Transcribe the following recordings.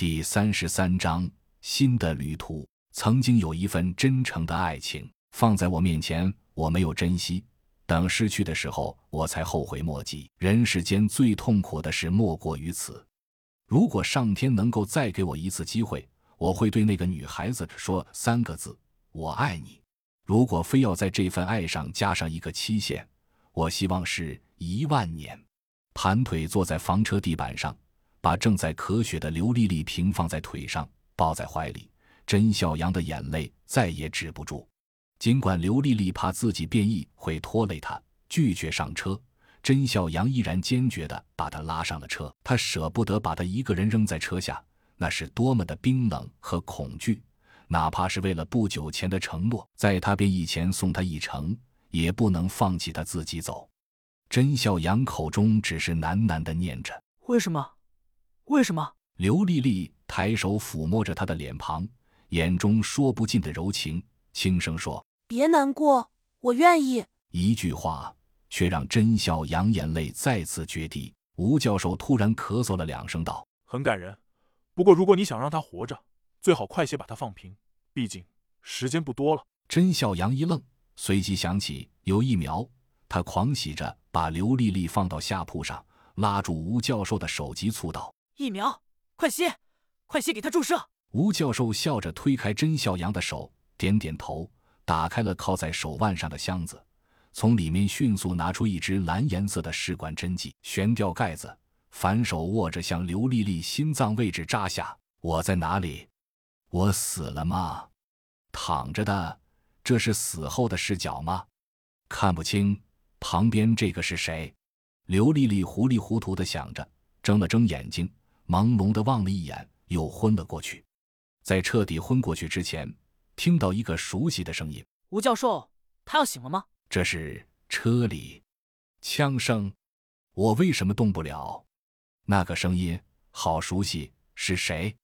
第三十三章新的旅途。曾经有一份真诚的爱情放在我面前，我没有珍惜，等失去的时候，我才后悔莫及。人世间最痛苦的事莫过于此。如果上天能够再给我一次机会，我会对那个女孩子说三个字：“我爱你。”如果非要在这份爱上加上一个期限，我希望是一万年。盘腿坐在房车地板上。把正在咳血的刘丽丽平放在腿上，抱在怀里。甄小阳的眼泪再也止不住。尽管刘丽丽怕自己变异会拖累她，拒绝上车，甄小阳依然坚决地把她拉上了车。他舍不得把她一个人扔在车下，那是多么的冰冷和恐惧！哪怕是为了不久前的承诺，在他变异前送她一程，也不能放弃他自己走。甄小阳口中只是喃喃地念着：“为什么？”为什么？刘丽丽抬手抚摸着他的脸庞，眼中说不尽的柔情，轻声说：“别难过，我愿意。”一句话却让甄笑阳眼泪再次决堤。吴教授突然咳嗽了两声，道：“很感人。不过，如果你想让他活着，最好快些把他放平，毕竟时间不多了。”甄笑阳一愣，随即想起有一苗，他狂喜着把刘丽丽放到下铺上，拉住吴教授的手，急促道。疫苗，快些，快些给他注射！吴教授笑着推开甄笑阳的手，点点头，打开了靠在手腕上的箱子，从里面迅速拿出一支蓝颜色的试管针剂，悬吊盖子，反手握着向刘丽丽心脏位置扎下。我在哪里？我死了吗？躺着的，这是死后的视角吗？看不清。旁边这个是谁？刘丽丽糊里糊涂的想着，睁了睁眼睛。朦胧的望了一眼，又昏了过去。在彻底昏过去之前，听到一个熟悉的声音：“吴教授，他要醒了吗？”这是车里枪声。我为什么动不了？那个声音好熟悉，是谁？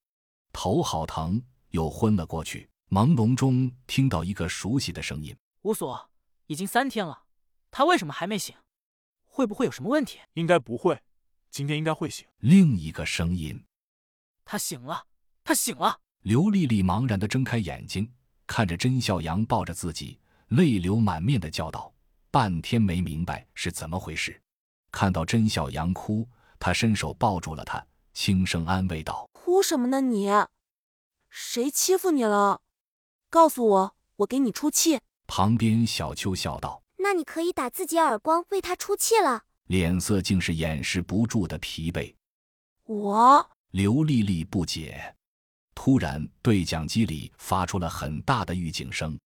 头好疼，又昏了过去。朦胧中听到一个熟悉的声音：“吴所，已经三天了，他为什么还没醒？会不会有什么问题？”应该不会。今天应该会醒。另一个声音，他醒了，他醒了。刘丽丽茫然的睁开眼睛，看着甄笑阳抱着自己，泪流满面的叫道：“半天没明白是怎么回事。”看到甄笑阳哭，他伸手抱住了他，轻声安慰道：“哭什么呢？你谁欺负你了？告诉我，我给你出气。”旁边小秋笑道：“那你可以打自己耳光，为他出气了。”脸色竟是掩饰不住的疲惫。我刘丽丽不解，突然对讲机里发出了很大的预警声。